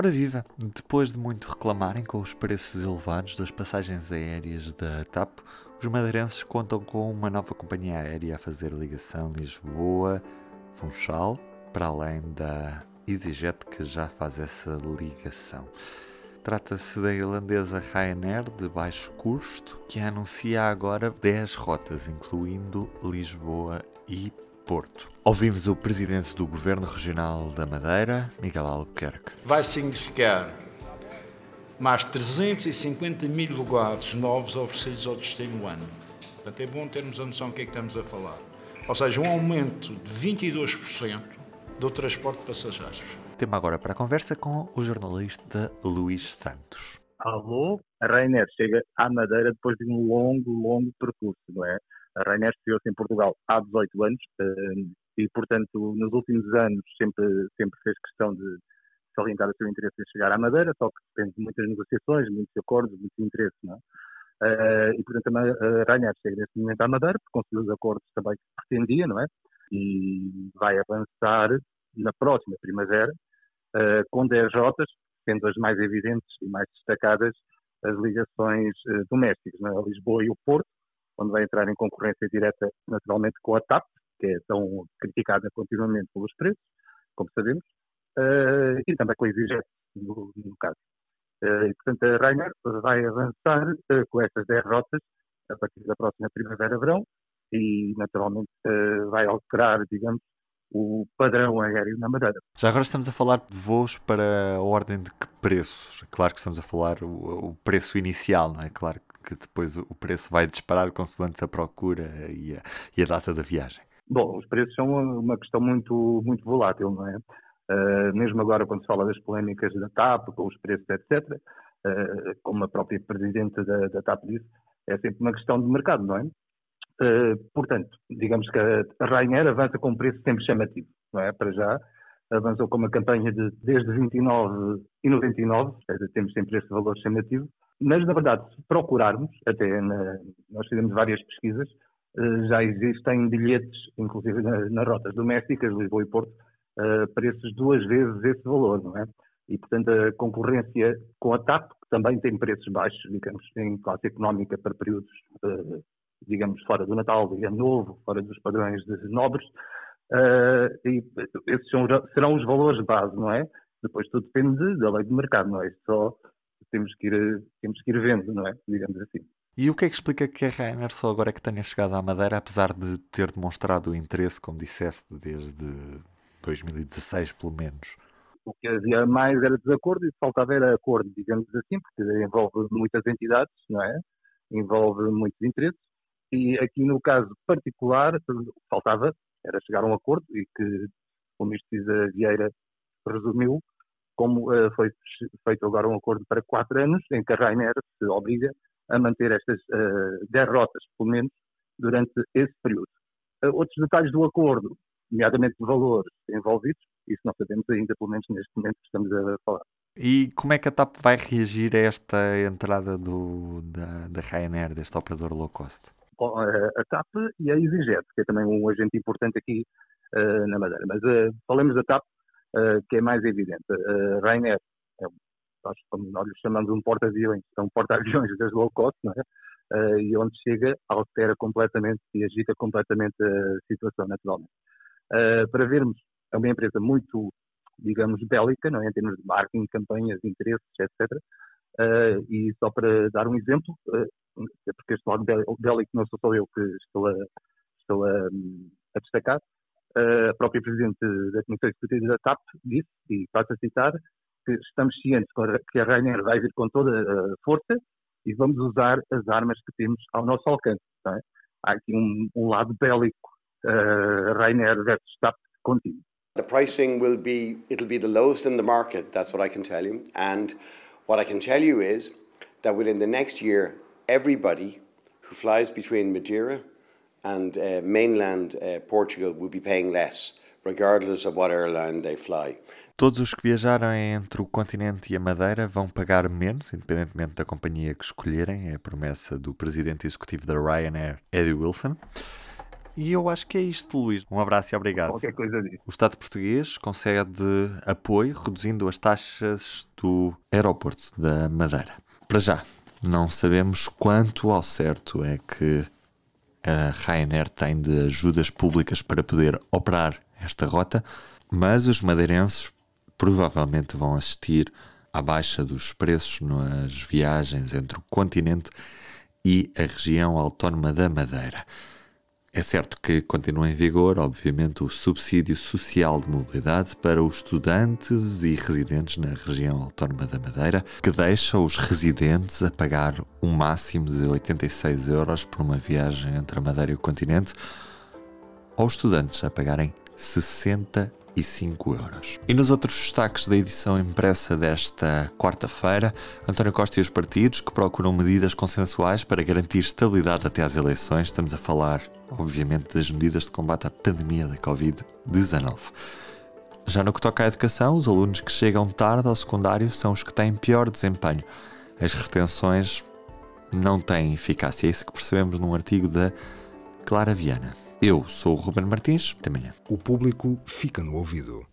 Ora viva! Depois de muito reclamarem com os preços elevados das passagens aéreas da TAP, os madeirenses contam com uma nova companhia aérea a fazer ligação Lisboa-Funchal, para além da EasyJet que já faz essa ligação. Trata-se da irlandesa Ryanair de baixo custo, que anuncia agora 10 rotas, incluindo Lisboa e Porto. Ouvimos o presidente do Governo Regional da Madeira, Miguel Albuquerque. Vai significar mais 350 mil lugares novos oferecidos ao destino no ano. Portanto, é bom termos a noção do que é que estamos a falar. Ou seja, um aumento de 22% do transporte de passageiros. Tema agora para a conversa com o jornalista Luís Santos. Alô, a Rainer chega à Madeira depois de um longo, longo percurso, não é? A Rainer estreou-se em Portugal há 18 anos eh, e, portanto, nos últimos anos sempre, sempre fez questão de salientar o seu interesse em chegar à Madeira, só que depende de muitas negociações, muitos acordos, muitos interesses, não é? Uh, e, portanto, a Rainer chega neste momento à Madeira, porque conseguiu os acordos também que pretendia, não é? E vai avançar na próxima primavera uh, com 10 rotas, sendo as mais evidentes e mais destacadas as ligações domésticas, é? a Lisboa e o Porto, onde vai entrar em concorrência direta, naturalmente, com a TAP, que é tão criticada continuamente pelos preços, como sabemos, uh, e também com a EasyJet, no, no caso. Uh, portanto, a Rainer vai avançar uh, com estas 10 rotas a partir da próxima primavera-verão e, naturalmente, vai alterar, digamos, o padrão aéreo na Madeira. Já agora estamos a falar de voos para a ordem de que preços? Claro que estamos a falar o, o preço inicial, não é? Claro que depois o preço vai disparar consoante a procura e a, e a data da viagem. Bom, os preços são uma questão muito, muito volátil, não é? Uh, mesmo agora, quando se fala das polémicas da TAP, com os preços, etc., uh, ah, como a própria Presidente da, da TAP disse, é sempre uma questão de mercado, não é? Uh, portanto, digamos que a Rainer avança com um preço sempre chamativo, não é? Para já, avançou com uma campanha de desde 29,99, temos sempre este valor chamativo, mas na verdade, se procurarmos, até na, nós fizemos várias pesquisas, uh, já existem bilhetes, inclusive na, nas rotas domésticas, Lisboa e Porto, uh, preços duas vezes esse valor, não é? E, portanto, a concorrência com a TAP, que também tem preços baixos, digamos, em classe económica para períodos uh, digamos, fora do Natal, Ano Novo, fora dos padrões nobres, uh, e esses são, serão os valores base, não é? Depois tudo depende da lei de mercado, não é? Só temos que ir, temos que ir vendo, não é? Digamos assim. E o que é que explica que a Rainer só agora é que tenha chegado à Madeira, apesar de ter demonstrado o interesse, como disseste, desde 2016 pelo menos? O que havia mais era desacordo e faltava era acordo, digamos assim, porque envolve muitas entidades, não é? Envolve muitos interesses e aqui no caso particular, faltava era chegar a um acordo e que o ministro Cisa Vieira resumiu como uh, foi feito agora um acordo para quatro anos, em que a Rainer se obriga a manter estas uh, dez rotas, pelo menos, durante esse período. Uh, outros detalhes do acordo, nomeadamente de valores envolvidos, isso não sabemos ainda, pelo menos neste momento que estamos a falar. E como é que a TAP vai reagir a esta entrada do, da, da Ryanair, deste operador low cost? A TAP e a EasyJet, que é também um agente importante aqui uh, na Madeira. Mas uh, falemos da TAP, uh, que é mais evidente. Uh, Ryanair, é, nós, como nós lhe chamamos um porta-aviões, um porta-aviões das low cost, não é? e onde chega, altera completamente e agita completamente a situação, naturalmente. para vermos, é uma empresa muito, digamos, bélica, não é? em termos de marketing, campanhas, interesses, etc. Uh, e só para dar um exemplo, uh, porque este lado bélico não sou só eu que estou a, estou a, a destacar, uh, a própria Presidente da Comissão Executiva da TAP disse, e passo a citar, que estamos cientes que a Rainer vai vir com toda a força e vamos usar as armas que temos ao nosso alcance. É? Há aqui um, um lado bélico, uh, Rainer versus TAP contínuo. The pricing will be, it'll be the lowest in the market, that's what I can tell you. And What I can tell you is that within the next year, everybody who flies between Madeira and uh, mainland uh, Portugal will be paying less, regardless of what airline they fly. Todos os que viajarem entre o continente e a Madeira vão pagar menos, independentemente da companhia que escolherem, é a promessa do presidente executivo da Ryanair, Eddie Wilson. E eu acho que é isto, Luís. Um abraço e obrigado. Qualquer coisa disso. O Estado português concede apoio reduzindo as taxas do aeroporto da Madeira. Para já, não sabemos quanto ao certo é que a Ryanair tem de ajudas públicas para poder operar esta rota, mas os madeirenses provavelmente vão assistir à baixa dos preços nas viagens entre o continente e a região autónoma da Madeira. É certo que continua em vigor, obviamente, o subsídio social de mobilidade para os estudantes e residentes na região autónoma da Madeira, que deixa os residentes a pagar um máximo de 86 euros por uma viagem entre a Madeira e o continente, ou estudantes a pagarem 60 5 euros. E nos outros destaques da edição impressa desta quarta-feira, António Costa e os partidos que procuram medidas consensuais para garantir estabilidade até às eleições. Estamos a falar, obviamente, das medidas de combate à pandemia da Covid-19. Já no que toca à educação, os alunos que chegam tarde ao secundário são os que têm pior desempenho. As retenções não têm eficácia. É isso que percebemos num artigo da Clara Viana. Eu sou o Ruben Martins. Até amanhã. O público fica no ouvido.